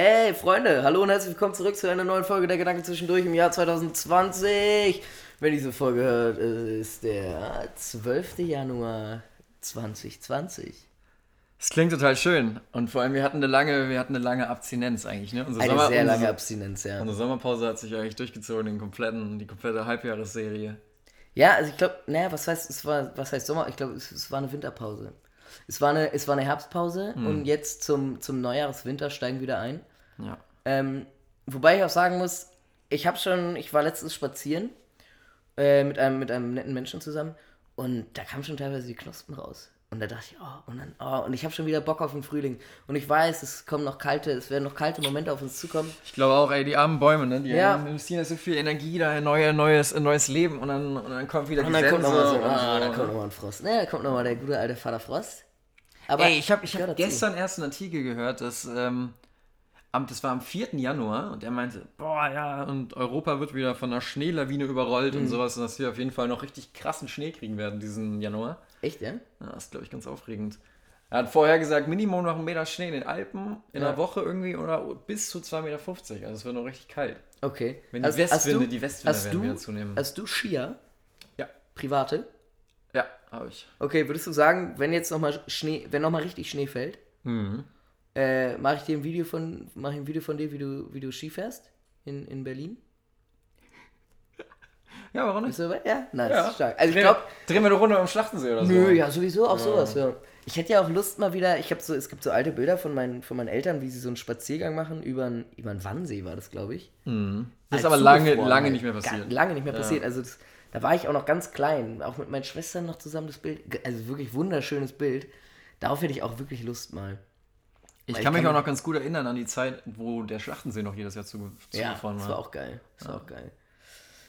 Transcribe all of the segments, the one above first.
Hey Freunde, hallo und herzlich willkommen zurück zu einer neuen Folge der Gedanken zwischendurch im Jahr 2020. Wenn diese Folge hört, ist der 12. Januar 2020. Das klingt total schön. Und vor allem, wir hatten eine lange, wir hatten eine lange Abstinenz eigentlich. Ne? Unsere eine Sommer, sehr lange Abstinenz, ja. Unsere Sommerpause hat sich eigentlich durchgezogen, den kompletten, die komplette Halbjahresserie. Ja, also ich glaube, naja, was heißt, es war, was heißt Sommer? Ich glaube, es, es, war eine Winterpause. Es war eine, es war eine Herbstpause hm. und jetzt zum, zum Neujahrswinter steigen wieder ein. Ja. Ähm, wobei ich auch sagen muss, ich habe schon, ich war letztens spazieren äh, mit, einem, mit einem netten Menschen zusammen und da kamen schon teilweise die Knospen raus. Und da dachte ich, oh, und dann, oh, und ich habe schon wieder Bock auf den Frühling. Und ich weiß, es kommen noch kalte, es werden noch kalte Momente auf uns zukommen. Ich glaube auch, ey, die armen Bäume, ne? Die ja. investieren so viel Energie da in neue, neues, in neues Leben und dann, und dann kommt wieder und die dann kommt nochmal so, oh, so, dann kommt nochmal ein Frost. Ne, da kommt nochmal der gute alte Vater Frost. Aber ey, ich habe ich hab gestern erst einen Artikel gehört, dass ähm, das war am 4. Januar und er meinte, boah, ja, und Europa wird wieder von einer Schneelawine überrollt mhm. und sowas und dass wir auf jeden Fall noch richtig krassen Schnee kriegen werden diesen Januar. Echt, ja? ja das ist, glaube ich, ganz aufregend. Er hat vorher gesagt, Minimum noch einen Meter Schnee in den Alpen in ja. einer Woche irgendwie oder bis zu 2,50 Meter. Also es wird noch richtig kalt. Okay. Wenn die hast, Westwinde, du, die Westwinde werden du, wieder zunehmen. Hast du Skier? Ja. Private? Ja, habe ich. Okay, würdest du sagen, wenn jetzt nochmal Schnee, wenn nochmal richtig Schnee fällt, mhm. Äh, mache ich dir ein Video von, mache ein Video von dir, wie du, wie du Ski fährst in, in Berlin? Ja, warum nicht? So, ja, nice, ja. stark. Also ich glaube, drehen wir eine Runde am Schlachtensee oder so. Nö, ja, sowieso auch ja. sowas, ja. Ich hätte ja auch Lust mal wieder, ich habe so, es gibt so alte Bilder von meinen, von meinen Eltern, wie sie so einen Spaziergang machen über einen, über einen Wannsee, war das, glaube ich. Mhm. Das ist aber lange, lange nicht mehr passiert. lange nicht mehr passiert. Also das, da war ich auch noch ganz klein, auch mit meinen Schwestern noch zusammen das Bild. Also wirklich wunderschönes Bild. Darauf hätte ich auch wirklich Lust mal. Ich kann, ich kann mich auch noch ganz gut erinnern an die Zeit, wo der Schlachtensee noch jedes Jahr zugefahren ja, war. Das war auch geil. Das ja. war auch geil.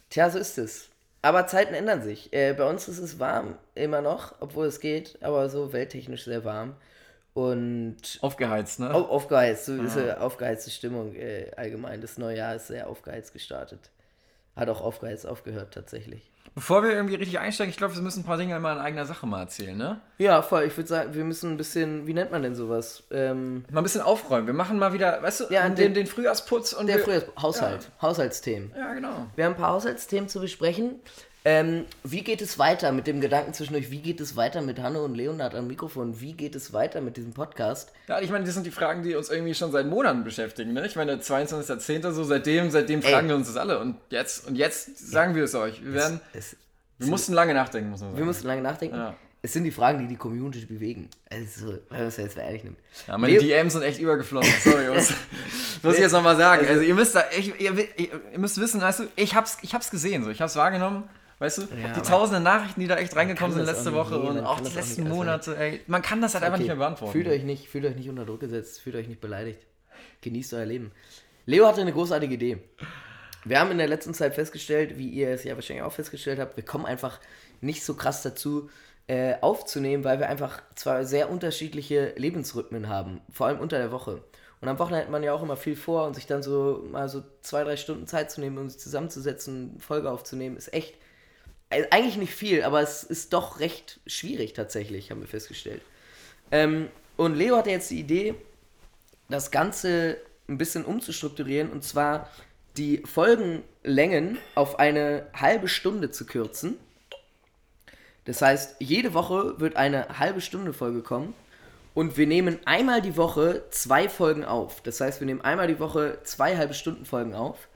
Tja, so ist es. Aber Zeiten ändern sich. Äh, bei uns ist es warm, immer noch, obwohl es geht, aber so welttechnisch sehr warm. Und. Aufgeheizt, ne? Auf, aufgeheizt, so ja. ist eine aufgeheizte Stimmung äh, allgemein. Das neue Jahr ist sehr aufgeheizt gestartet. Hat auch aufgeheizt aufgehört, tatsächlich. Bevor wir irgendwie richtig einsteigen, ich glaube, wir müssen ein paar Dinge mal in eigener Sache mal erzählen, ne? Ja, voll. Ich würde sagen, wir müssen ein bisschen, wie nennt man denn sowas? Ähm, mal ein bisschen aufräumen. Wir machen mal wieder, weißt du, ja, den, den, Frühjahrsputz und. Der Frühjahrsputz, Haushalt, ja. Haushaltsthemen. Ja, genau. Wir haben ein paar Haushaltsthemen zu besprechen. Ähm, wie geht es weiter mit dem Gedanken zwischendurch? Wie geht es weiter mit Hanne und Leonard am Mikrofon? Wie geht es weiter mit diesem Podcast? Ja, ich meine, das sind die Fragen, die uns irgendwie schon seit Monaten beschäftigen. Ne? Ich meine, 22.10. so, seitdem, seitdem fragen Ey. wir uns das alle. Und jetzt, und jetzt sagen wir es euch. Wir werden. Es, es, wir mussten lange nachdenken, muss man sagen. Wir mussten lange nachdenken. Ja. Es sind die Fragen, die die Community bewegen. Also, wenn man es jetzt ehrlich nimmt. Ja, meine Leo DMs sind echt übergeflossen. Sorry, Jungs. muss ich jetzt nochmal sagen. Also, ihr müsst da, ich, ihr, ihr, müsst wissen, weißt du, ich hab's, ich hab's gesehen, so. Ich hab's wahrgenommen. Weißt du, ja, die tausenden Nachrichten, die da echt reingekommen sind letzte Woche und auch die letzten auch Monate, ey, man kann das halt okay. einfach nicht mehr beantworten. Fühlt euch nicht, fühlt euch nicht unter Druck gesetzt, fühlt euch nicht beleidigt. Genießt euer Leben. Leo hatte eine großartige Idee. Wir haben in der letzten Zeit festgestellt, wie ihr es ja wahrscheinlich auch festgestellt habt, wir kommen einfach nicht so krass dazu, äh, aufzunehmen, weil wir einfach zwar sehr unterschiedliche Lebensrhythmen haben, vor allem unter der Woche. Und am Wochenende hat man ja auch immer viel vor und sich dann so mal so zwei, drei Stunden Zeit zu nehmen, um sich zusammenzusetzen, Folge aufzunehmen, ist echt eigentlich nicht viel, aber es ist doch recht schwierig tatsächlich, haben wir festgestellt. Ähm, und Leo hatte jetzt die Idee, das Ganze ein bisschen umzustrukturieren und zwar die Folgenlängen auf eine halbe Stunde zu kürzen. Das heißt, jede Woche wird eine halbe Stunde Folge kommen und wir nehmen einmal die Woche zwei Folgen auf. Das heißt, wir nehmen einmal die Woche zwei halbe Stunden Folgen auf,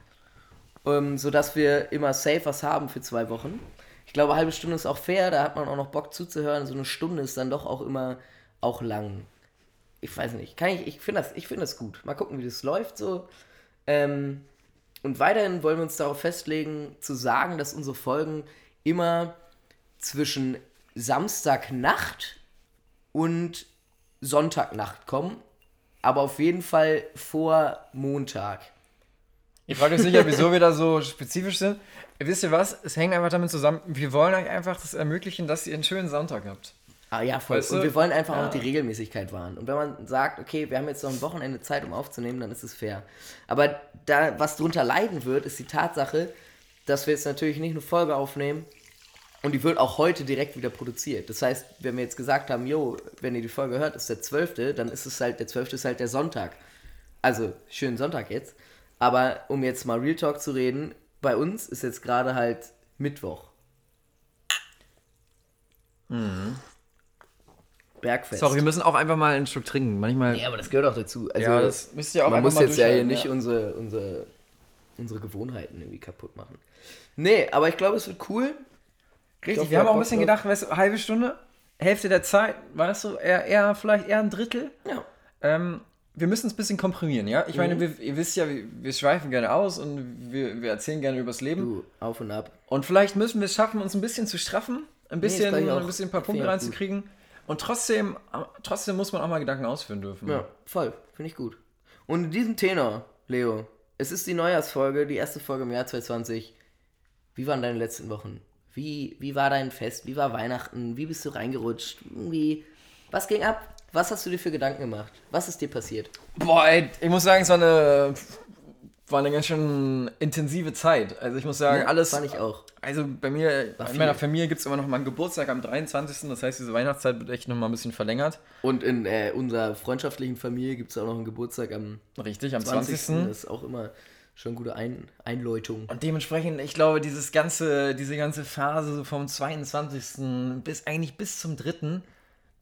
ähm, sodass wir immer safe was haben für zwei Wochen. Ich glaube, eine halbe Stunde ist auch fair, da hat man auch noch Bock zuzuhören. So eine Stunde ist dann doch auch immer auch lang. Ich weiß nicht, kann ich, ich finde das, find das gut. Mal gucken, wie das läuft so. Ähm, und weiterhin wollen wir uns darauf festlegen, zu sagen, dass unsere Folgen immer zwischen Samstagnacht und Sonntagnacht kommen, aber auf jeden Fall vor Montag. Ich frage euch sicher, wieso wir da so spezifisch sind. Wisst ihr was? Es hängt einfach damit zusammen, wir wollen euch einfach das ermöglichen, dass ihr einen schönen Sonntag habt. Ah ja, voll. Weißt du? Und wir wollen einfach ja. auch die Regelmäßigkeit wahren. Und wenn man sagt, okay, wir haben jetzt noch ein Wochenende Zeit, um aufzunehmen, dann ist es fair. Aber da, was drunter leiden wird, ist die Tatsache, dass wir jetzt natürlich nicht eine Folge aufnehmen und die wird auch heute direkt wieder produziert. Das heißt, wenn wir jetzt gesagt haben, jo, wenn ihr die Folge hört, ist der 12., dann ist es halt, der 12. ist halt der Sonntag. Also, schönen Sonntag jetzt. Aber um jetzt mal Real Talk zu reden, bei uns ist jetzt gerade halt Mittwoch. Mhm. Bergfest. Sorry, wir müssen auch einfach mal einen Schluck trinken. Manchmal. Ja, aber das gehört auch dazu. Also, ja, das müsst ihr auch Man muss jetzt ja hier nicht unsere, unsere, unsere Gewohnheiten irgendwie kaputt machen. Nee, aber ich glaube, es wird cool. Richtig, glaub, wir haben auch ein bisschen gedacht, weißt du, halbe Stunde, Hälfte der Zeit, weißt du, eher, eher vielleicht eher ein Drittel. Ja. Ähm, wir müssen es ein bisschen komprimieren, ja? Ich mhm. meine, wir, ihr wisst ja, wir, wir schweifen gerne aus und wir, wir erzählen gerne übers Leben. Du, auf und ab. Und vielleicht müssen wir es schaffen, uns ein bisschen zu straffen, ein bisschen, nee, ein, bisschen ein paar Punkte reinzukriegen. Gut. Und trotzdem, trotzdem muss man auch mal Gedanken ausführen dürfen. Ja, voll. Finde ich gut. Und in diesem Tenor, Leo, es ist die Neujahrsfolge, die erste Folge im Jahr 2020. Wie waren deine letzten Wochen? Wie, wie war dein Fest? Wie war Weihnachten? Wie bist du reingerutscht? Irgendwie, was ging ab? Was hast du dir für Gedanken gemacht? Was ist dir passiert? Boah, ey, ich muss sagen, es war eine war eine ganz schön intensive Zeit. Also ich muss sagen, alles. Fand ich auch. Also bei mir, in meiner Familie gibt es immer noch mal einen Geburtstag am 23. Das heißt, diese Weihnachtszeit wird echt noch mal ein bisschen verlängert. Und in äh, unserer freundschaftlichen Familie gibt es auch noch einen Geburtstag am Richtig, am 20. 20. Das ist auch immer schon gute Ein Einläutung. Und dementsprechend, ich glaube, dieses ganze, diese ganze Phase vom 22. bis eigentlich bis zum 3.,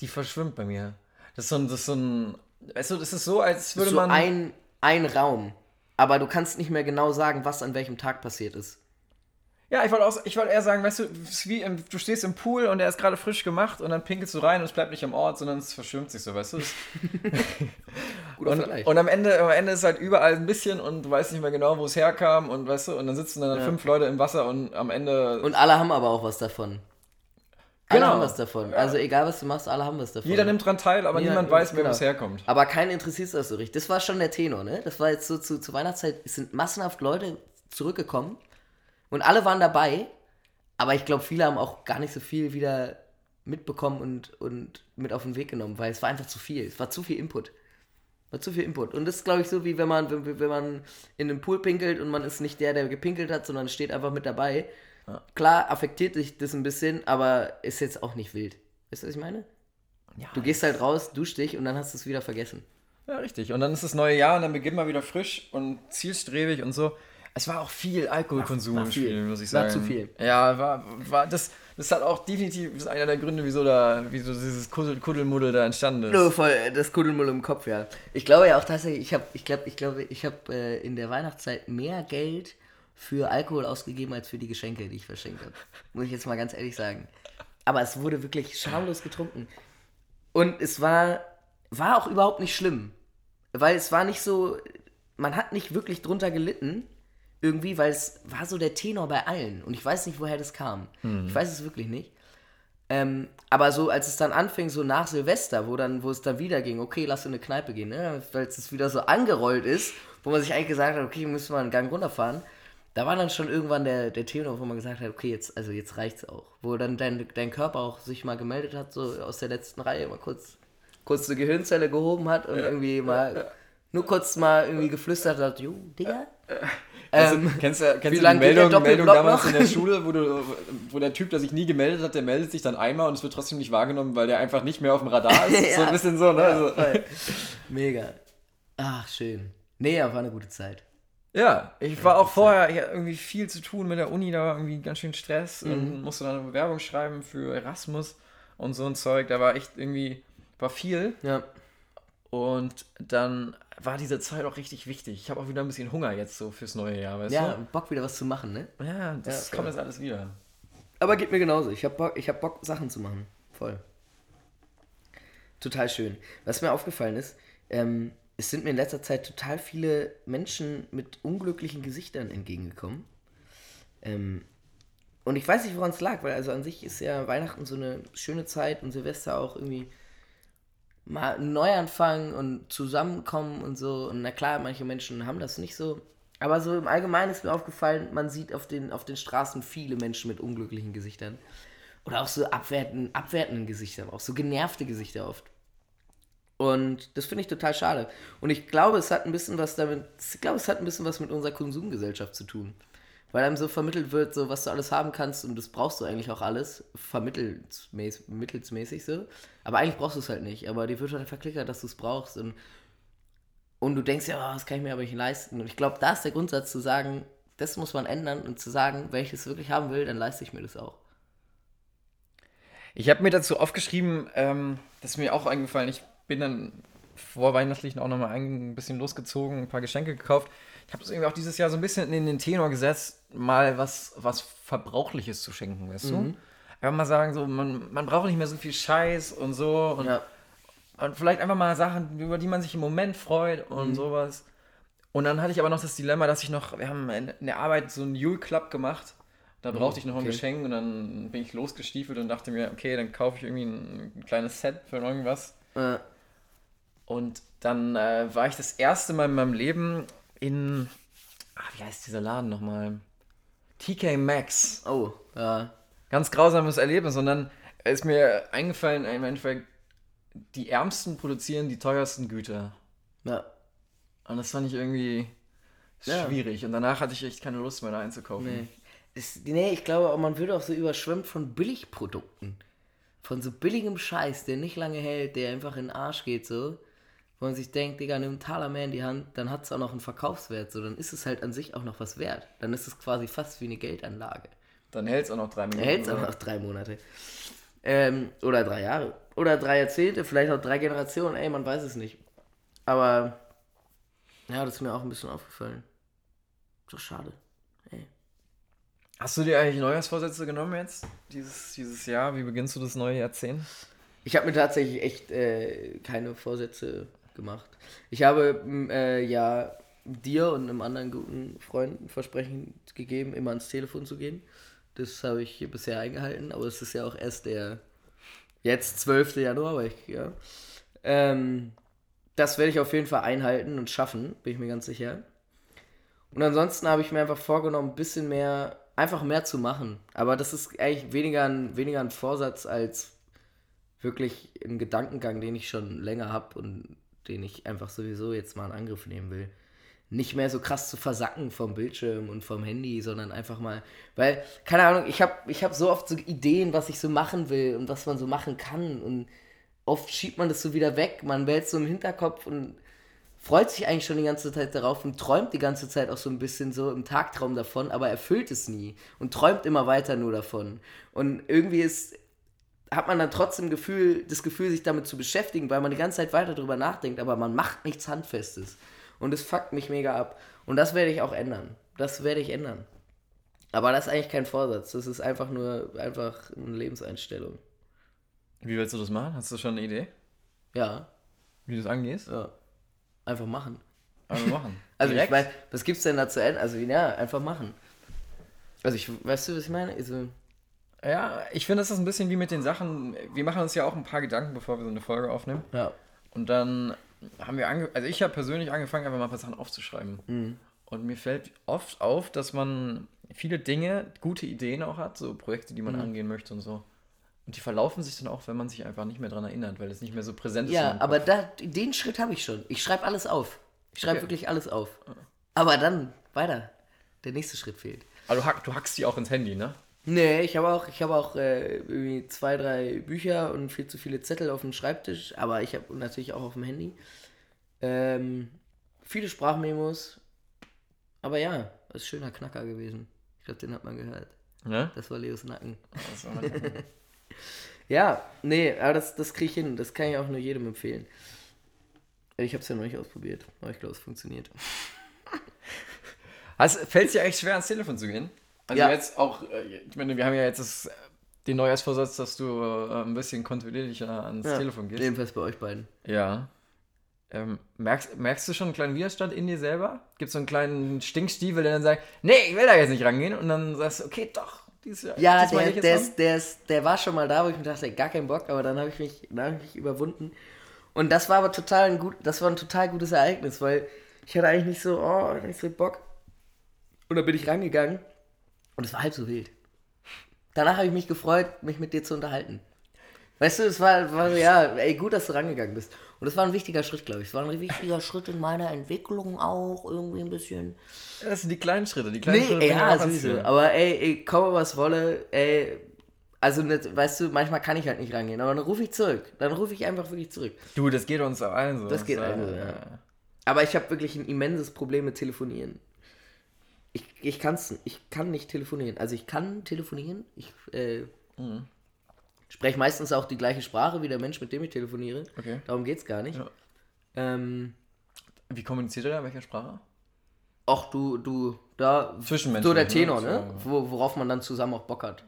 die verschwimmt bei mir. Das ist so ein, das ist so ein, weißt du, das ist so, als würde so man... Ein, ein Raum aber du kannst nicht mehr genau sagen, was an welchem Tag passiert ist. Ja, ich wollte auch, ich wollte eher sagen, weißt du, wie im, du stehst im Pool und der ist gerade frisch gemacht und dann pinkelst du rein und es bleibt nicht am Ort, sondern es verschwimmt sich so, weißt du? Und, und am Ende, am Ende ist halt überall ein bisschen und du weißt nicht mehr genau, wo es herkam und weißt du, und dann sitzen dann ja. fünf Leute im Wasser und am Ende. Und alle haben aber auch was davon. Alle genau. haben was davon. Also egal, was du machst, alle haben was davon. Jeder nimmt dran teil, aber Jeder, niemand weiß genau. wo es herkommt. Aber keinen interessiert das so richtig. Das war schon der Tenor, ne? Das war jetzt so zu, zur Weihnachtszeit, es sind massenhaft Leute zurückgekommen und alle waren dabei, aber ich glaube, viele haben auch gar nicht so viel wieder mitbekommen und, und mit auf den Weg genommen, weil es war einfach zu viel. Es war zu viel Input. War zu viel Input. Und das ist, glaube ich, so wie wenn man, wenn, wenn man in einem Pool pinkelt und man ist nicht der, der gepinkelt hat, sondern steht einfach mit dabei ja. Klar affektiert dich das ein bisschen, aber ist jetzt auch nicht wild. Weißt du, was ich meine? Ja, du gehst halt raus, duschst dich und dann hast du es wieder vergessen. Ja, richtig. Und dann ist das neue Jahr und dann beginnt man wieder frisch und zielstrebig und so. Es war auch viel Alkoholkonsum war, war im Spiel, muss ich sagen. War zu viel. Ja, war, war das, das hat auch definitiv ist einer der Gründe, wieso da, wieso dieses Kuddel, Kuddelmuddel da entstanden ist. Nur voll das Kuddelmuddel im Kopf, ja. Ich glaube ja auch tatsächlich, ich habe, ich glaube, ich glaube, ich habe äh, in der Weihnachtszeit mehr Geld für Alkohol ausgegeben als für die Geschenke, die ich verschenkt habe. Muss ich jetzt mal ganz ehrlich sagen. Aber es wurde wirklich schamlos getrunken. Und es war, war auch überhaupt nicht schlimm. Weil es war nicht so, man hat nicht wirklich drunter gelitten, irgendwie, weil es war so der Tenor bei allen. Und ich weiß nicht, woher das kam. Mhm. Ich weiß es wirklich nicht. Ähm, aber so, als es dann anfing, so nach Silvester, wo dann, wo es dann wieder ging, okay, lass in eine Kneipe gehen, ne? weil es wieder so angerollt ist, wo man sich eigentlich gesagt hat, okay, müssen wir einen Gang runterfahren da war dann schon irgendwann der, der Tenor, wo man gesagt hat, okay, jetzt, also jetzt reicht's auch. Wo dann dein, dein Körper auch sich mal gemeldet hat, so aus der letzten Reihe, mal kurz, kurz eine Gehirnzelle gehoben hat und ja, irgendwie mal, ja, nur kurz mal irgendwie geflüstert hat, jo, Digga. Also, ähm, kennst du, kennst du die Meldung, Meldung damals noch? in der Schule, wo, du, wo der Typ, der sich nie gemeldet hat, der meldet sich dann einmal und es wird trotzdem nicht wahrgenommen, weil der einfach nicht mehr auf dem Radar ist? ja, so ein bisschen so, ne? Also. Mega. Ach, schön. Nee, ja, war eine gute Zeit. Ja, ich war auch vorher, ich hatte irgendwie viel zu tun mit der Uni, da war irgendwie ganz schön Stress mhm. und musste dann eine Bewerbung schreiben für Erasmus und so ein Zeug. Da war echt irgendwie, war viel. Ja. Und dann war diese Zeit auch richtig wichtig. Ich habe auch wieder ein bisschen Hunger jetzt so fürs neue Jahr, weißt ja, du? Ja, Bock wieder was zu machen, ne? Ja, das ja, kommt jetzt alles wieder. Aber geht mir genauso. Ich habe Bock, hab Bock, Sachen zu machen. Voll. Total schön. Was mir aufgefallen ist, ähm, es sind mir in letzter Zeit total viele Menschen mit unglücklichen Gesichtern entgegengekommen. Ähm, und ich weiß nicht, woran es lag, weil also an sich ist ja Weihnachten so eine schöne Zeit und Silvester auch irgendwie mal ein Neuanfang und zusammenkommen und so. Und na klar, manche Menschen haben das nicht so. Aber so im Allgemeinen ist mir aufgefallen, man sieht auf den, auf den Straßen viele Menschen mit unglücklichen Gesichtern. Oder auch so abwertenden, abwertenden Gesichtern, auch so genervte Gesichter oft. Und das finde ich total schade. Und ich glaube, es hat ein bisschen was damit, ich glaube, es hat ein bisschen was mit unserer Konsumgesellschaft zu tun. Weil einem so vermittelt wird, so was du alles haben kannst und das brauchst du eigentlich auch alles, vermittelsmäßig so. Aber eigentlich brauchst du es halt nicht. Aber dir wird halt verklickert, dass du es brauchst. Und Und du denkst ja, oh, das kann ich mir aber nicht leisten. Und ich glaube, da ist der Grundsatz zu sagen, das muss man ändern und zu sagen, wenn ich es wirklich haben will, dann leiste ich mir das auch. Ich habe mir dazu aufgeschrieben, ähm, das ist mir auch eingefallen, ich bin dann vor Weihnachtlichen auch nochmal ein bisschen losgezogen, ein paar Geschenke gekauft. Ich habe es irgendwie auch dieses Jahr so ein bisschen in den Tenor gesetzt, mal was, was Verbrauchliches zu schenken, weißt mhm. du? Einfach mal sagen, so, man, man braucht nicht mehr so viel Scheiß und so. Und, ja. und vielleicht einfach mal Sachen, über die man sich im Moment freut und mhm. sowas. Und dann hatte ich aber noch das Dilemma, dass ich noch, wir haben in der Arbeit so einen Jule Club gemacht. Da oh, brauchte ich noch ein Geschenk und dann bin ich losgestiefelt und dachte mir, okay, dann kaufe ich irgendwie ein, ein kleines Set für irgendwas. Äh. Und dann äh, war ich das erste Mal in meinem Leben in, ach, wie heißt dieser Laden nochmal? TK Maxx. Oh, ja. Ganz grausames Erlebnis. Und dann ist mir eingefallen, im Endeffekt, die Ärmsten produzieren die teuersten Güter. Ja. Und das fand ich irgendwie ja. schwierig. Und danach hatte ich echt keine Lust mehr, da einzukaufen. Nee. Das, nee, ich glaube, man wird auch so überschwemmt von Billigprodukten. Von so billigem Scheiß, der nicht lange hält, der einfach in den Arsch geht, so. Wo man sich denkt, Digga, nimm einen Taler mehr in die Hand, dann hat es auch noch einen Verkaufswert, so. Dann ist es halt an sich auch noch was wert. Dann ist es quasi fast wie eine Geldanlage. Dann hält es auch noch drei Monate. Hält es auch noch drei Monate. Ähm, oder drei Jahre. Oder drei Jahrzehnte, vielleicht auch drei Generationen, ey, man weiß es nicht. Aber ja, das ist mir auch ein bisschen aufgefallen. So schade. Ey. Hast du dir eigentlich Neujahrsvorsätze genommen jetzt? Dieses, dieses Jahr? Wie beginnst du das neue Jahrzehnt? Ich habe mir tatsächlich echt äh, keine Vorsätze gemacht. Ich habe äh, ja dir und einem anderen guten Freund ein Versprechen gegeben, immer ans Telefon zu gehen. Das habe ich bisher eingehalten, aber es ist ja auch erst der jetzt 12. Januar, aber ich, ja. Ähm, das werde ich auf jeden Fall einhalten und schaffen, bin ich mir ganz sicher. Und ansonsten habe ich mir einfach vorgenommen, ein bisschen mehr, einfach mehr zu machen. Aber das ist eigentlich weniger ein, weniger ein Vorsatz als wirklich ein Gedankengang, den ich schon länger habe und den ich einfach sowieso jetzt mal in Angriff nehmen will. Nicht mehr so krass zu versacken vom Bildschirm und vom Handy, sondern einfach mal, weil, keine Ahnung, ich habe ich hab so oft so Ideen, was ich so machen will und was man so machen kann und oft schiebt man das so wieder weg, man wählt so im Hinterkopf und freut sich eigentlich schon die ganze Zeit darauf und träumt die ganze Zeit auch so ein bisschen so im Tagtraum davon, aber erfüllt es nie und träumt immer weiter nur davon. Und irgendwie ist, hat man dann trotzdem Gefühl, das Gefühl, sich damit zu beschäftigen, weil man die ganze Zeit weiter darüber nachdenkt, aber man macht nichts Handfestes. Und es fuckt mich mega ab. Und das werde ich auch ändern. Das werde ich ändern. Aber das ist eigentlich kein Vorsatz. Das ist einfach nur einfach eine Lebenseinstellung. Wie willst du das machen? Hast du schon eine Idee? Ja. Wie du das angehst? Ja. Einfach machen. Einfach machen. also Direkt? ich meine, was gibt's denn da zu Ende? Also ja, einfach machen. Also ich, weißt du, was ich meine? Also, ja, ich finde, das ist ein bisschen wie mit den Sachen. Wir machen uns ja auch ein paar Gedanken, bevor wir so eine Folge aufnehmen. Ja. Und dann haben wir ange also ich habe persönlich angefangen, einfach mal ein paar Sachen aufzuschreiben. Mhm. Und mir fällt oft auf, dass man viele Dinge, gute Ideen auch hat, so Projekte, die man mhm. angehen möchte und so. Und die verlaufen sich dann auch, wenn man sich einfach nicht mehr daran erinnert, weil es nicht mehr so präsent ist. Ja, aber da, den Schritt habe ich schon. Ich schreibe alles auf. Ich schreibe okay. wirklich alles auf. Aber dann weiter. Der nächste Schritt fehlt. Aber du, hack, du hackst die auch ins Handy, ne? Nee, ich habe auch, ich hab auch äh, irgendwie zwei, drei Bücher und viel zu viele Zettel auf dem Schreibtisch, aber ich habe natürlich auch auf dem Handy. Ähm, viele Sprachmemos. Aber ja, das ist ein schöner Knacker gewesen. Ich glaube, den hat man gehört. Ja? Das war Leos Nacken. ja, nee, aber das, das kriege ich hin. Das kann ich auch nur jedem empfehlen. Ich habe es ja noch nicht ausprobiert, aber ich glaube, es funktioniert. Fällt es dir eigentlich schwer, ans Telefon zu gehen? Also ja. jetzt auch, äh, ich meine, wir haben ja jetzt das, den Neujahrsvorsatz, dass du äh, ein bisschen kontinuierlicher ans ja, Telefon gehst. Jedenfalls bei euch beiden. Ja. Ähm, merkst, merkst du schon einen kleinen Widerstand in dir selber? Gibt es so einen kleinen Stinkstiefel, der dann sagt, nee, ich will da jetzt nicht rangehen und dann sagst du, okay, doch, dieses Jahr. Ja, der, der, ist, der, ist, der war schon mal da, wo ich mir dachte, gar keinen Bock, aber dann habe ich, mich, hab ich mich überwunden. Und das war aber total ein gut, das war ein total gutes Ereignis, weil ich hatte eigentlich nicht so, oh, nicht so Bock. Und dann bin ich rangegangen und es war halb so wild. Danach habe ich mich gefreut, mich mit dir zu unterhalten. Weißt du, es war, war so, ja, ey, gut, dass du rangegangen bist. Und das war ein wichtiger Schritt, glaube ich. Es war ein wichtiger Schritt in meiner Entwicklung auch, irgendwie ein bisschen. Das sind die kleinen Schritte, die kleinen nee, Schritte. Ja, sowieso. Aber ey, ey, komme was wolle, ey, also, nicht, weißt du, manchmal kann ich halt nicht rangehen, aber dann rufe ich zurück. Dann rufe ich einfach wirklich zurück. Du, das geht uns allen so. Das geht allen so, ja. Aber ich habe wirklich ein immenses Problem mit Telefonieren. Ich, ich, kann's, ich kann nicht telefonieren. Also ich kann telefonieren. Ich äh, Mhm. spreche meistens auch die gleiche Sprache wie der Mensch, mit dem ich telefoniere. Okay. Darum geht's gar nicht. Ja. Ähm, Wie kommuniziert ihr da? Welcher Sprache? auch du, du, da, Zwischenmenschlich, so der ne? Tenor, So, ne? ja. Wo, worauf man dann zusammen auch Bock hat.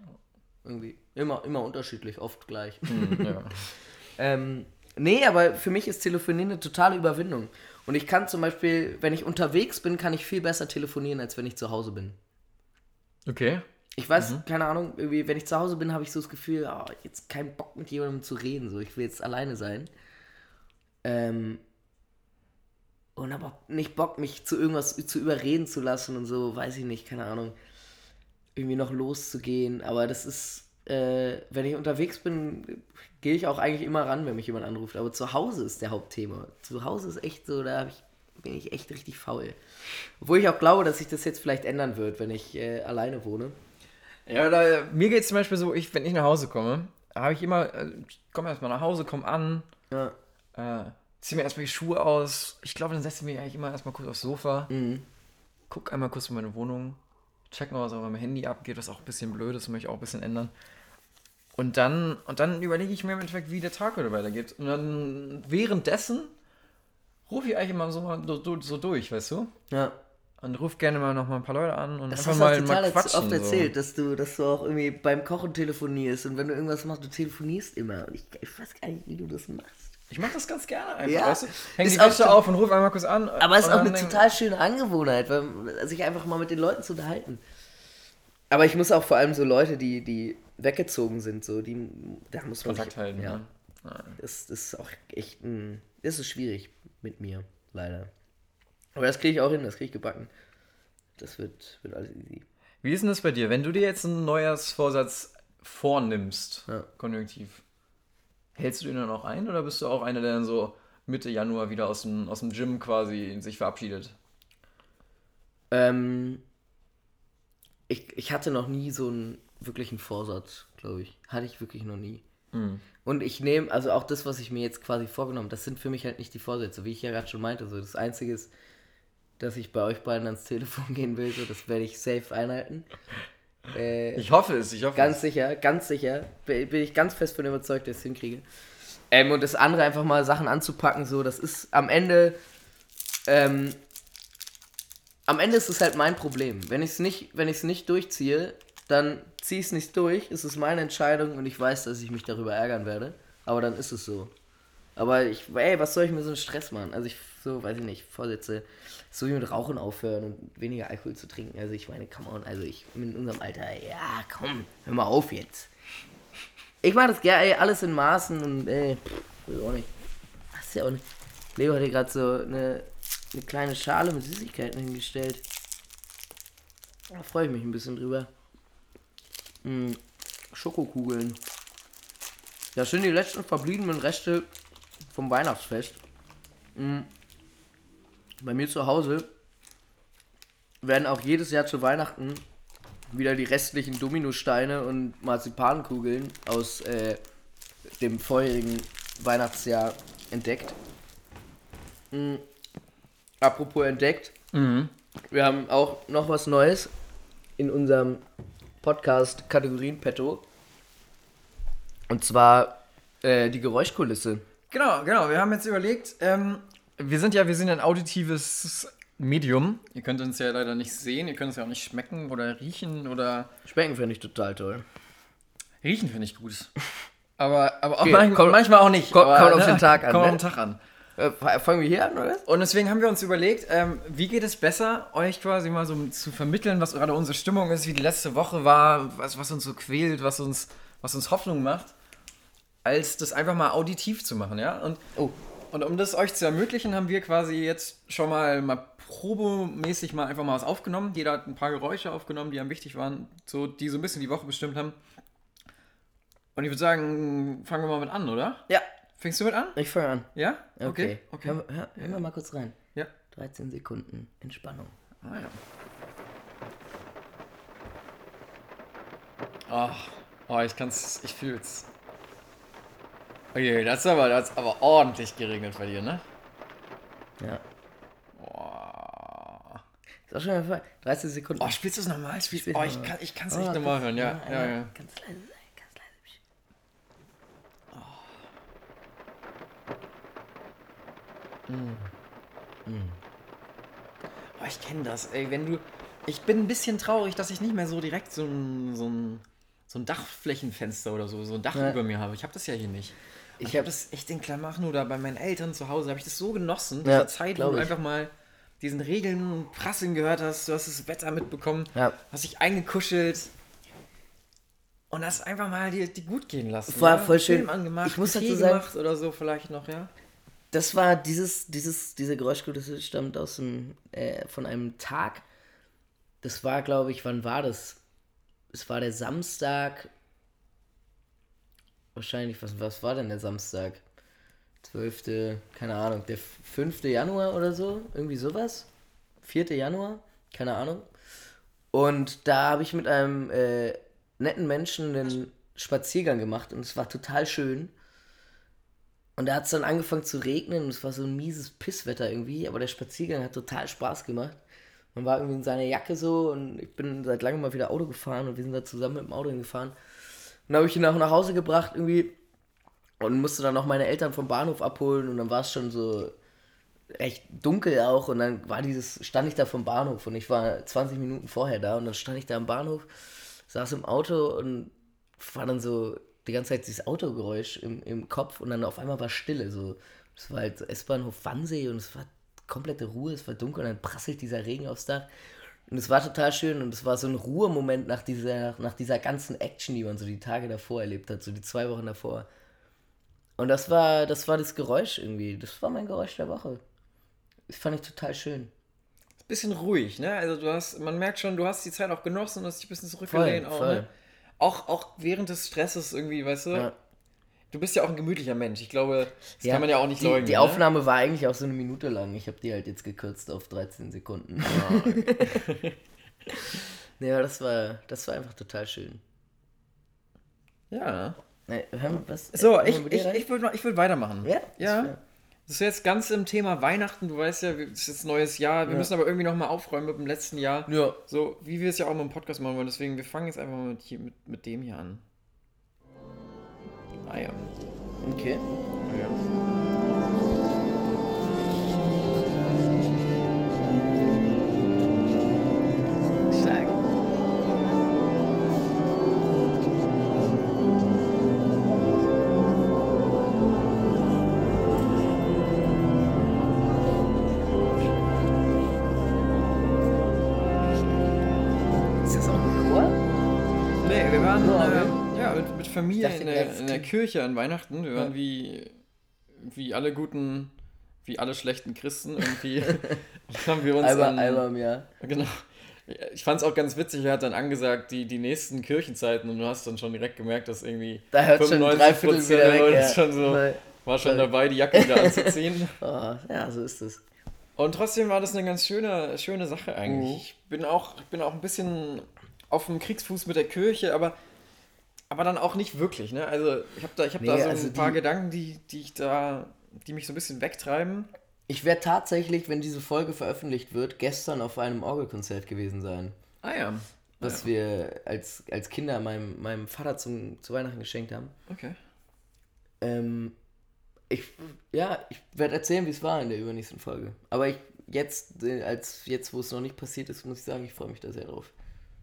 Irgendwie. Immer, immer unterschiedlich, oft gleich. Hm, ja. Ähm, nee, aber für mich ist Telefonieren eine totale Überwindung. Und ich kann zum Beispiel, wenn ich unterwegs bin, kann ich viel besser telefonieren, als wenn ich zu Hause bin. Okay. Ich weiß, keine Ahnung, irgendwie, wenn ich zu Hause bin, habe ich so das Gefühl, ah, jetzt keinen Bock mit jemandem zu reden, so, ich will jetzt alleine sein. Ähm, und habe auch nicht Bock, mich zu irgendwas zu überreden zu lassen und so, weiß ich nicht, keine Ahnung, irgendwie noch loszugehen. Aber das ist, äh, wenn ich unterwegs bin, gehe ich auch eigentlich immer ran, wenn mich jemand anruft. Aber zu Hause ist der Hauptthema. Zu Hause ist echt so, da ich, bin ich echt richtig faul. Obwohl ich auch glaube, dass sich das jetzt vielleicht ändern wird, wenn ich äh, alleine wohne. Ja, da, mir geht es zum Beispiel so, ich, wenn ich nach Hause komme, habe ich immer, äh, ich komme erstmal nach Hause, komme an, Ja. äh, ziehe mir erstmal die Schuhe aus. Ich glaube, dann setze ich mich eigentlich immer erstmal kurz aufs Sofa, Mhm. guck einmal kurz in meine Wohnung, check mal, was auf meinem Handy abgeht, was auch ein bisschen blöd ist, möchte ich auch ein bisschen ändern. Und dann, und dann überlege ich mir im Endeffekt, wie der Tag heute weitergeht. Und dann währenddessen rufe ich eigentlich immer so, mal so, so durch, weißt du? Ja. Und ruf gerne mal noch mal ein paar Leute an und Das einfach mal, total mal quatschen. oft erzählt, So. dass du, dass du auch irgendwie beim Kochen telefonierst und wenn du irgendwas machst, du telefonierst immer. Und ich, ich weiß gar nicht, wie du das machst. Ich mache das ganz gerne einfach, Ja. weißt du? Häng Ist die Wäsche so- auf und ruf einmal kurz an. Aber es ist auch eine total schöne Angewohnheit, weil, sich einfach mal mit den Leuten zu unterhalten. Aber ich muss auch vor allem so Leute, die, die weggezogen sind, so, die, da muss man Kontakt sich, halten. Ja, ne? Das, das ist auch echt ein, das ist schwierig mit mir, leider. Aber das kriege ich auch hin, das kriege ich gebacken. Das wird, wird alles easy. Wie ist denn das bei dir? Wenn du dir jetzt einen Neujahrsvorsatz vornimmst, Ja. konjunktiv, hältst du den dann auch ein oder bist du auch einer, der dann so Mitte Januar wieder aus dem, aus dem Gym quasi sich verabschiedet? Ähm, ich, ich hatte noch nie so einen wirklichen Vorsatz, glaube ich. Hatte ich wirklich noch nie. Mhm. Und ich nehme, also auch das, was ich mir jetzt quasi vorgenommen das sind für mich halt nicht die Vorsätze, wie ich ja gerade schon meinte. So, das Einzige ist, dass ich bei euch beiden ans Telefon gehen will, so, das werde ich safe einhalten. Äh, Ich hoffe es, ich hoffe Ganz es. sicher, ganz sicher. Bin ich ganz fest von überzeugt, dass ich es hinkriege. Ähm, und das andere einfach mal Sachen anzupacken, so, das ist am Ende. Ähm, am Ende ist es halt mein Problem. Wenn ich es nicht, wenn ich es nicht durchziehe, dann ziehe ich es nicht durch. Es ist meine Entscheidung und ich weiß, dass ich mich darüber ärgern werde. Aber dann ist es so. Aber ich, ey, was soll ich mir so einen Stress machen? Also ich, so, weiß ich nicht, Vorsätze, so wie mit Rauchen aufhören und weniger Alkohol zu trinken. Also ich meine, come on, also ich in unserem Alter, ja, komm, hör mal auf jetzt. Ich mache das gerne, alles in Maßen und, ey, pff, auch nicht. Das ist ja auch nicht. Leo hat hier gerade so eine, eine kleine Schale mit Süßigkeiten hingestellt. Da freue ich mich ein bisschen drüber. Mm, Schokokugeln. Das sind die letzten verbliebenen Reste vom Weihnachtsfest. Mm. Bei mir zu Hause werden auch jedes Jahr zu Weihnachten wieder die restlichen Dominosteine und Marzipankugeln aus äh, dem vorherigen Weihnachtsjahr entdeckt. Mm. Apropos entdeckt, Mhm. wir haben auch noch was Neues in unserem Podcast Kategorien Petto. Und zwar äh, die Geräuschkulisse. Genau, genau. Wir haben jetzt überlegt, ähm, wir sind ja, wir sind ein auditives Medium. Ihr könnt uns ja leider nicht sehen, ihr könnt es ja auch nicht schmecken oder riechen oder Schmecken finde ich total toll. riechen finde ich gut. Aber, aber auch Okay, manchmal, kommt- manchmal auch nicht. kommt- aber, kommt auf den Tag an, Kommt ne? auf den Tag an. Äh, fangen wir hier an, oder? Und deswegen haben wir uns überlegt, ähm, wie geht es besser, euch quasi mal so zu vermitteln, was gerade unsere Stimmung ist, wie die letzte Woche war, was, was uns so quält, was uns, was uns Hoffnung macht, als das einfach mal auditiv zu machen, ja? Und, Oh. Und um das euch zu ermöglichen, haben wir quasi jetzt schon mal, mal probemäßig mal einfach mal was aufgenommen. Jeder hat ein paar Geräusche aufgenommen, die ihm wichtig waren, so, die so ein bisschen die Woche bestimmt haben. Und ich würde sagen, fangen wir mal mit an, oder? Ja, Fängst du mit an? ich fange an. Ja? Okay. Okay. Hör, hör, hör mal, mal kurz rein. Ja. 13 Sekunden Entspannung. Ah ja. Ach, oh, ich kann's, ich fühl's. Okay, das ist aber, das ist aber ordentlich geregnet bei dir, ne? Ja. Ist auch schon mal vorbei. 30 Sekunden. Oh, spielst du es nochmal? Spielst oh, ich kann es kann, nicht nochmal hören, ja. ja, ja. Ganz leise sein, ganz leise. Oh. Mm. Mm. Oh, ich kenne das, ey. Wenn du. Ich bin ein bisschen traurig, dass ich nicht mehr so direkt so ein, so ein, so ein Dachflächenfenster oder so, so ein Dach ja. über mir habe. Ich habe das ja hier nicht. Und ich habe das echt in Klamachen oder bei meinen Eltern zu Hause, habe ich das so genossen, ja, diese Zeit, wo du einfach mal diesen Regeln prasseln gehört hast, du hast das Wetter mitbekommen, ja. hast dich eingekuschelt und hast einfach mal die, die gut gehen lassen. War ja? voll schön. Film angemacht, ich muss dazu sagen, oder so vielleicht noch, ja. Das war dieses, dieses, diese Geräuschkulisse stammt aus dem, äh, von einem Tag. Das war, glaube ich, wann war das? Es war der Samstag. Wahrscheinlich, was, was war denn der Samstag? 12., keine Ahnung, der 5. Januar oder so, irgendwie sowas. 4. Januar, keine Ahnung. Und da habe ich mit einem äh, netten Menschen einen Spaziergang gemacht und es war total schön. Und da hat es dann angefangen zu regnen und es war so ein mieses Pisswetter irgendwie, aber der Spaziergang hat total Spaß gemacht. Man war irgendwie in seiner Jacke so und ich bin seit langem mal wieder Auto gefahren und wir sind da zusammen mit dem Auto hingefahren. Dann habe ich ihn auch nach Hause gebracht irgendwie und musste dann noch meine Eltern vom Bahnhof abholen und dann war es schon so recht dunkel auch und dann war dieses, stand ich da vom Bahnhof und ich war 20 Minuten vorher da und dann stand ich da am Bahnhof, saß im Auto und war dann so die ganze Zeit dieses Autogeräusch im, im Kopf und dann auf einmal war Stille. So. Es war halt S-Bahnhof Wannsee und es war komplette Ruhe, es war dunkel und dann prasselt dieser Regen aufs Dach. Und es war total schön und es war so ein Ruhemoment nach dieser, nach dieser ganzen Action, die man so die Tage davor erlebt hat, so die zwei Wochen davor. Und das war, das war das Geräusch irgendwie. Das war mein Geräusch der Woche. Das fand ich total schön. Bisschen ruhig, ne? Also du hast, man merkt schon, du hast die Zeit auch genossen und hast dich ein bisschen zurückgelehnt voll, auch, voll. Ne? Auch, auch während des Stresses irgendwie, weißt du? Ja. Du bist ja auch ein gemütlicher Mensch. Ich glaube, das ja, kann man ja auch nicht die, leugnen. Die ne? Aufnahme war eigentlich auch so eine Minute lang. Ich habe die halt jetzt gekürzt auf 13 Sekunden. Oh. ja, das war, das war einfach total schön. Ja. Nee, was, so, ich, ich, ich würde würd weitermachen. Ja? Ja. Das ist jetzt ganz im Thema Weihnachten. Du weißt ja, es ist jetzt neues Jahr. Wir ja. müssen aber irgendwie nochmal aufräumen mit dem letzten Jahr. Ja. So, wie wir es ja auch mal im Podcast machen wollen. Deswegen, wir fangen jetzt einfach mal mit, hier, mit, mit dem hier an. Ah ja. Okay. Familie in der, in der, Kirche an Weihnachten. Wir waren ja. wie, wie alle guten, wie alle schlechten Christen. Irgendwie haben wir uns. Einmal, einmal im Jahr. Genau. Ich fand es auch ganz witzig, er hat dann angesagt, die, die nächsten Kirchenzeiten und du hast dann schon direkt gemerkt, dass irgendwie da hört 95 schon Prozent der Leute ja. schon so, Nein. war schon dabei, die Jacke wieder anzuziehen. oh, ja, so ist es. Und trotzdem war das eine ganz schöne, schöne Sache eigentlich. Mhm. Ich bin auch, ich bin auch ein bisschen auf dem Kriegsfuß mit der Kirche, aber aber dann auch nicht wirklich, ne? Also ich habe da, ich hab nee, da so also ein paar die, Gedanken, die, die ich da, die mich so ein bisschen wegtreiben. Ich werde tatsächlich, wenn diese Folge veröffentlicht wird, gestern auf einem Orgelkonzert gewesen sein. Ah ja. Was ah, ja. wir als, als Kinder meinem, meinem Vater zum, zu Weihnachten geschenkt haben. Okay. Ähm, ich, ja, ich werde erzählen, wie es war in der übernächsten Folge. Aber ich jetzt, als jetzt, wo es noch nicht passiert ist, muss ich sagen, ich freue mich da sehr drauf.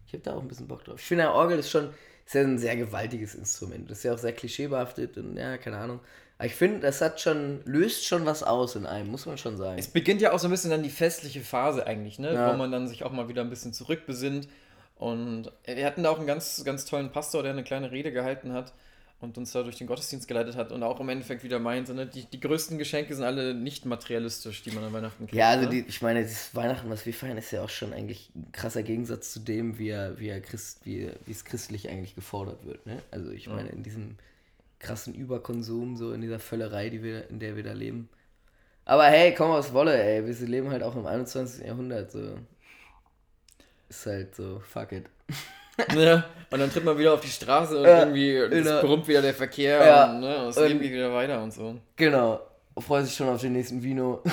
Ich habe da auch ein bisschen Bock drauf. Ich finde, Orgel ist schon, ist ja ein sehr gewaltiges Instrument. Das ist ja auch sehr klischeebehaftet und ja, keine Ahnung. Aber ich finde, das hat schon, löst schon was aus in einem, muss man schon sagen. Es beginnt ja auch so ein bisschen dann die festliche Phase eigentlich, ne? Ja. Wo man dann sich auch mal wieder ein bisschen zurückbesinnt. Und wir hatten da auch einen ganz, ganz tollen Pastor, der eine kleine Rede gehalten hat und uns da durch den Gottesdienst geleitet hat und auch im Endeffekt wieder meinte, ne, die, die größten Geschenke sind alle nicht materialistisch, die man an Weihnachten kriegt. Ja, also die, ich meine, das Weihnachten, was wir feiern, ist ja auch schon eigentlich ein krasser Gegensatz zu dem, wie, er, wie, er Christ, wie, wie es christlich eigentlich gefordert wird. Ne? Also ich meine, in diesem krassen Überkonsum, so in dieser Völlerei, die wir, in der wir da leben. Aber hey, komm was wolle, ey, wir leben halt auch im 21. Jahrhundert, so. Ist halt so, fuck it. Ja, und dann tritt man wieder auf die Straße und ja, irgendwie es brummt wieder der Verkehr ja, und, ne, und das Leben geht wieder weiter und so. Genau. Freut sich schon auf den nächsten Vino.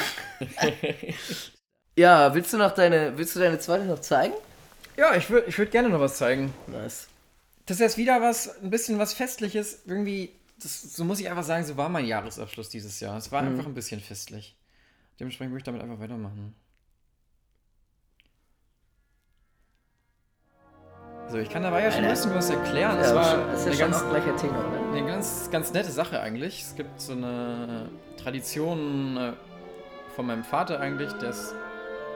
Ja, willst du noch deine, willst du deine zweite noch zeigen? Ja, ich würde ich würd gerne noch was zeigen. Nice. Das ist jetzt wieder was, ein bisschen was Festliches. Irgendwie, das, so muss ich einfach sagen, so war mein Jahresabschluss dieses Jahr. Es war Mhm. einfach ein bisschen festlich. Dementsprechend möchte ich damit einfach weitermachen. So, ich kann dabei ja schon ein bisschen was erklären. Das Ja, war schon- ist ja eine ganz, gleicher Tenor, ne? eine ganz, ganz nette Sache eigentlich. Es gibt so eine Tradition äh, von meinem Vater eigentlich, der ist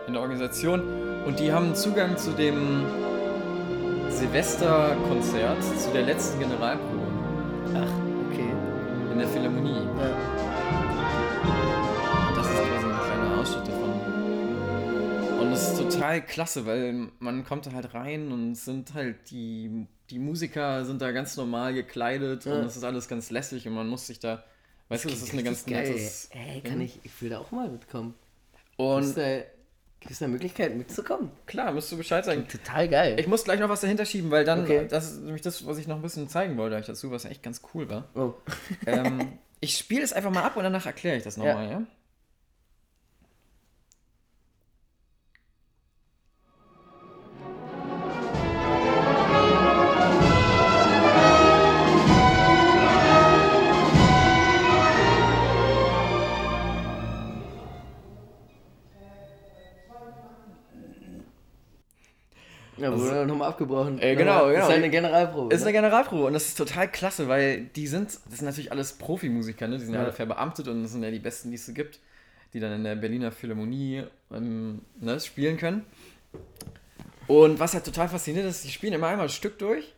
in der Organisation und die haben Zugang zu dem Silvesterkonzert, zu der letzten Generalprobe Ach, okay. in der Philharmonie. Ja. Es ist total klasse, weil man kommt da halt rein und sind halt die, die Musiker sind da ganz normal gekleidet Ja. und es ist alles ganz lässig und man muss sich da, weißt du, das ist eine ganz geil. nettes. Ey, kann ich, ich will da auch mal mitkommen. Gibt Und es da, gibt's da Möglichkeit mitzukommen? klar, musst du Bescheid sagen. Total geil. Ich muss gleich noch was dahinter schieben, weil dann, Okay. das ist nämlich das, was ich noch ein bisschen zeigen wollte euch dazu, was echt ganz cool war. oh. ähm, ich spiele es einfach mal ab und danach erkläre ich das nochmal, ja? Ja, wurde dann nochmal abgebrochen. Äh, genau, Ist genau. halt eine Generalprobe. Ist ne? eine Generalprobe und das ist total klasse, weil die sind, das sind natürlich alles Profimusiker, ne? die sind ja Ja. alle verbeamtet und das sind ja die besten, die es so gibt, die dann in der Berliner Philharmonie ähm, ne, spielen können. Und was halt total faszinierend ist, die spielen immer einmal ein Stück durch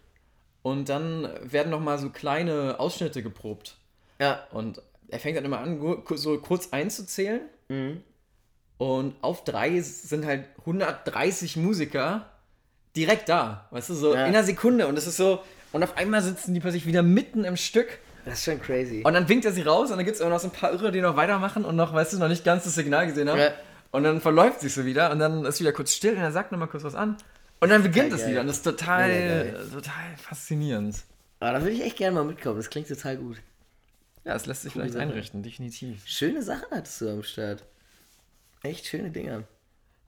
und dann werden nochmal so kleine Ausschnitte geprobt. Ja. Und er fängt dann immer an, so kurz einzuzählen Mhm. und auf drei sind halt 130 Musiker direkt da, weißt du, so Ja. in einer Sekunde und es ist so, und auf einmal sitzen die plötzlich wieder mitten im Stück Das ist schon crazy. und dann winkt er sie raus und dann gibt es immer noch so ein paar Irre, die noch weitermachen und noch, weißt du, noch nicht ganz das Signal gesehen haben. Ja. Und dann verläuft sich so wieder und dann ist wieder kurz still und er sagt nochmal kurz was an. Und dann beginnt Total es wieder und das ist total, total faszinierend. Aber da würde ich echt gerne mal mitkommen. Das klingt total gut. Ja, es lässt sich vielleicht Sache. einrichten, definitiv. Schöne Sachen hattest du am Start. Echt schöne Dinger.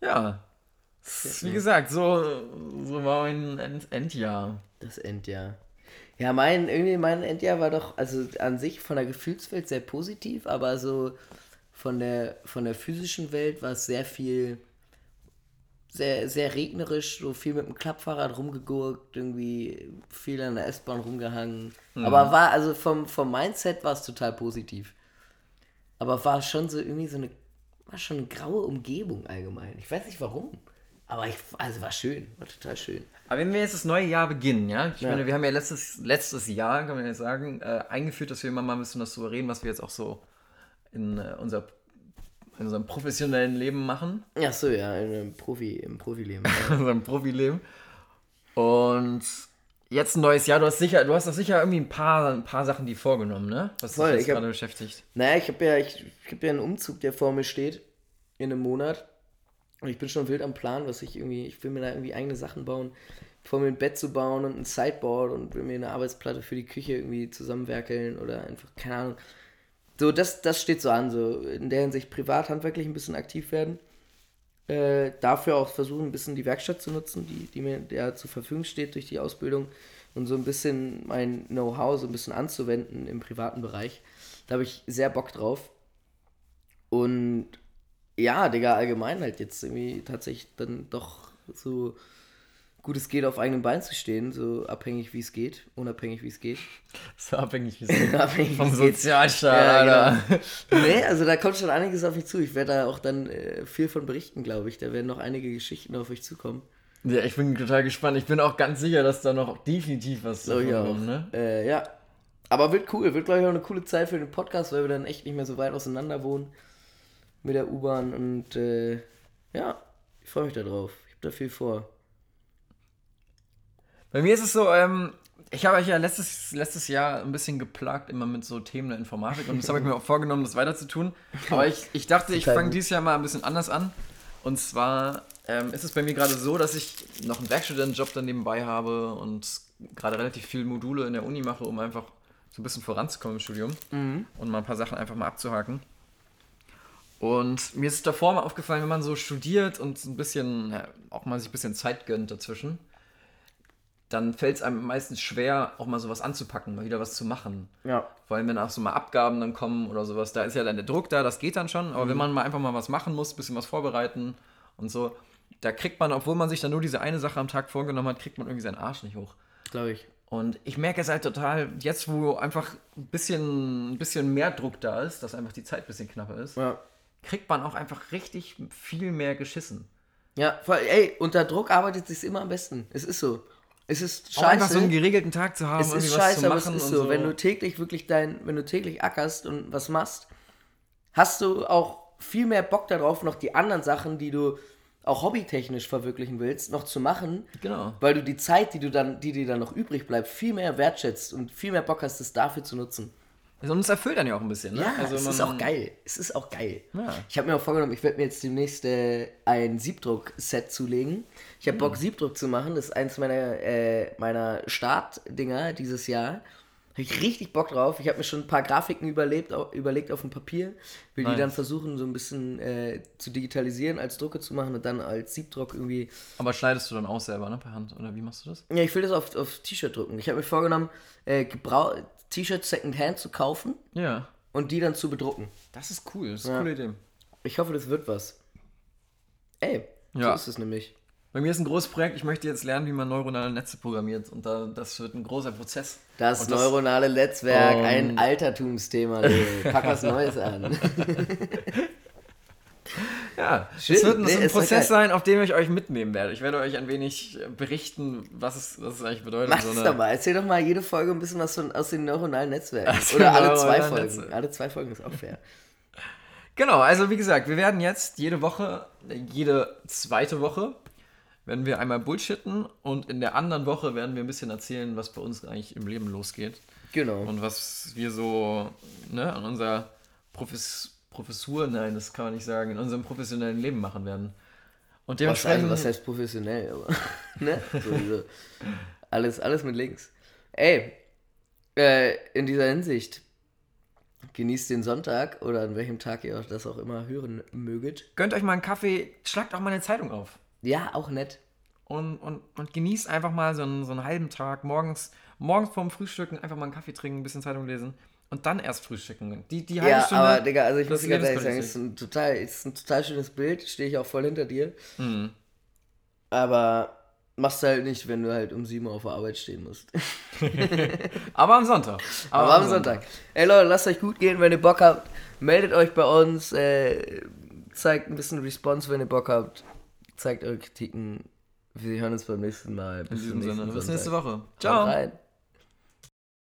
Ja. Wie gesagt, so, so war mein End Endjahr. Das Endjahr. Ja, mein, irgendwie mein Endjahr war doch, also an sich von der Gefühlswelt sehr positiv, aber so von der, von der physischen Welt war es sehr viel, sehr, sehr regnerisch, so viel mit dem Klappfahrrad rumgegurkt, irgendwie viel an der S-Bahn rumgehangen. Aber war, also vom, vom Mindset war es total positiv. Aber war schon so irgendwie so eine, war schon eine graue Umgebung allgemein. Ich weiß nicht warum. Aber ich, also war schön, war total schön. Aber wenn wir jetzt das neue Jahr beginnen, ja, ich Ja. meine, wir haben ja letztes, letztes Jahr, kann man ja sagen, äh, eingeführt, dass wir immer mal ein bisschen das so reden, was wir jetzt auch so in, äh, unser, in unserem professionellen Leben machen, Ach so, ja, in einem Profi, im Profileben. in unserem Profileben. Und jetzt ein neues Jahr, du hast sicher, du hast doch sicher irgendwie ein paar, ein paar Sachen, die vorgenommen, ne? Was Voll, dich jetzt hab- gerade beschäftigt. naja, ich habe ja, ich, ich hab ja einen Umzug, der vor mir steht, in einem Monat. Und ich bin schon wild am Plan, was ich irgendwie, ich will mir da irgendwie eigene Sachen bauen, vor mir ein Bett zu bauen und ein Sideboard und will mir eine Arbeitsplatte für die Küche irgendwie zusammenwerkeln oder einfach, keine Ahnung. So, das, das steht so an, so in der Hinsicht privat, handwerklich ein bisschen aktiv werden. Äh, dafür auch versuchen, ein bisschen die Werkstatt zu nutzen, die, die mir ja zur Verfügung steht durch die Ausbildung und so ein bisschen mein Know-how so ein bisschen anzuwenden im privaten Bereich. Da habe ich sehr Bock drauf. Und ja, Digga, allgemein halt jetzt irgendwie tatsächlich dann doch so gut es geht, auf eigenen Beinen zu stehen, so abhängig wie es geht, unabhängig wie es geht. So abhängig wie es Abhängig, vom geht. Sozialstaat, Ja, Alter. genau. Nee, also da kommt schon einiges auf mich zu. Ich werde da auch dann äh, viel von berichten, glaube ich. Da werden noch einige Geschichten auf euch zukommen. Ja, ich bin total gespannt. Ich bin auch ganz sicher, dass da noch definitiv was So ich auch. kommt, ne? Äh, ja. Aber wird cool. Wird, glaube ich, auch eine coole Zeit für den Podcast, weil wir dann echt nicht mehr so weit auseinander wohnen mit der U-Bahn. Und äh, ja, ich freue mich da drauf. Ich habe da viel vor. Bei mir ist es so, ähm, ich habe euch ja letztes, letztes Jahr ein bisschen geplagt, immer mit so Themen der Informatik und das habe ich mir auch vorgenommen, das weiter zu tun. Aber ich, ich dachte, ich fange dieses Jahr mal ein bisschen anders an. Und zwar ähm, ist es bei mir gerade so, dass ich noch einen Werkstudentenjob dann nebenbei habe und gerade relativ viele Module in der Uni mache, um einfach so ein bisschen voranzukommen im Studium und mal ein paar Sachen einfach mal abzuhaken. Und mir ist davor mal aufgefallen, wenn man so studiert und ein bisschen, auch mal sich ein bisschen Zeit gönnt dazwischen, dann fällt es einem meistens schwer, auch mal sowas anzupacken, mal wieder was zu machen. Ja. Vor allem, wenn auch so mal Abgaben dann kommen oder sowas, da ist ja dann der Druck da, das geht dann schon, aber wenn man mal einfach mal was machen muss, ein bisschen was vorbereiten und so, da kriegt man, obwohl man sich dann nur diese eine Sache am Tag vorgenommen hat, kriegt man irgendwie seinen Arsch nicht hoch. Glaube ich. Und ich merke es halt total, jetzt wo einfach ein bisschen, ein bisschen mehr Druck da ist, dass einfach die Zeit ein bisschen knapper ist, Ja. Kriegt man auch einfach richtig viel mehr geschissen. Ja, voll, ey, unter Druck arbeitet es sich immer am besten. Es ist so. Es ist Auch einfach scheiße. so einen geregelten Tag zu haben, es ist scheiße, aber es ist und so. Wenn du täglich wirklich dein, wenn du täglich ackerst und was machst, hast du auch viel mehr Bock darauf, noch die anderen Sachen, die du auch hobbytechnisch verwirklichen willst, noch zu machen. Genau. Weil du die Zeit, die du dann, die dir dann noch übrig bleibt, viel mehr wertschätzt und viel mehr Bock hast, es dafür zu nutzen. Und es erfüllt dann ja auch ein bisschen, ne? Ja, also es ist auch geil. Es ist auch geil. Ja. Ich habe mir auch vorgenommen, ich werde mir jetzt demnächst äh, ein Siebdruck-Set zulegen. Ich habe Bock, Siebdruck zu machen. Das ist eins meiner, äh, meiner Startdinger dieses Jahr. Habe ich richtig Bock drauf. Ich habe mir schon ein paar Grafiken überlebt, überlegt auf dem Papier. Will Nice. die dann versuchen, so ein bisschen äh, zu digitalisieren, als Drucke zu machen und dann als Siebdruck irgendwie. Aber schneidest du dann auch selber, ne, per Hand? Oder wie machst du das? Ja, ich will das auf, auf T-Shirt drucken. Ich habe mir vorgenommen, äh, T-Shirts Secondhand zu kaufen Ja. und die dann zu bedrucken. Das ist cool, das ist eine Ja. coole Idee. Ich hoffe, das wird was. Ey, so Ja. ist es nämlich. Bei mir ist ein großes Projekt, ich möchte jetzt lernen, wie man neuronale Netze programmiert. Und da, das wird ein großer Prozess. Das Und das- neuronale Netzwerk, Ähm. ein Altertumsthema. Pack was Neues an. Ja, Schön. es wird ein, Nee, ein Prozess sein, auf dem ich euch mitnehmen werde. Ich werde euch ein wenig äh, berichten, was es, was es eigentlich bedeutet. Mach so eine- doch mal. Erzähl doch mal jede Folge ein bisschen was von, aus den neuronalen Netzwerken. Aus Oder alle zwei Folgen. Netzwerken. Alle zwei Folgen ist auch fair. Genau, also wie gesagt, wir werden jetzt jede Woche, äh, jede zweite Woche, werden wir einmal bullshitten und in der anderen Woche werden wir ein bisschen erzählen, was bei uns eigentlich im Leben losgeht. Genau. Und was wir so ne, an unserer Profes Professur, nein, das kann man nicht sagen, in unserem professionellen Leben machen werden. Und was, dementsprechend. also, was heißt professionell? Aber, ne? so. Alles, alles mit links. Ey, äh, in dieser Hinsicht, genießt den Sonntag oder an welchem Tag ihr das auch immer hören möget. Gönnt euch mal einen Kaffee, schlagt auch mal eine Zeitung auf. Ja, auch nett. Und, und, und genießt einfach mal so einen, so einen halben Tag morgens, morgens vorm Frühstücken einfach mal einen Kaffee trinken, ein bisschen Zeitung lesen und dann erst frühstücken. Die, die halbe Ja, Stunde. aber Digga, also ich muss dir ganz ehrlich sagen, es ist ein total, ist ein total schönes Bild, stehe ich auch voll hinter dir. Mhm. Aber machst du halt nicht, wenn du halt um 7 Uhr auf der Arbeit stehen musst. Aber am Sonntag. Aber am Sonntag. Ey Leute, lasst euch gut gehen, wenn ihr Bock habt. Meldet euch bei uns, äh, zeigt ein bisschen Response, wenn ihr Bock habt. Zeigt eure Kritiken. Wir hören uns beim nächsten Mal. In Bis zum diesem nächsten Sinne. Bis Sonntag. nächste Woche. Ciao.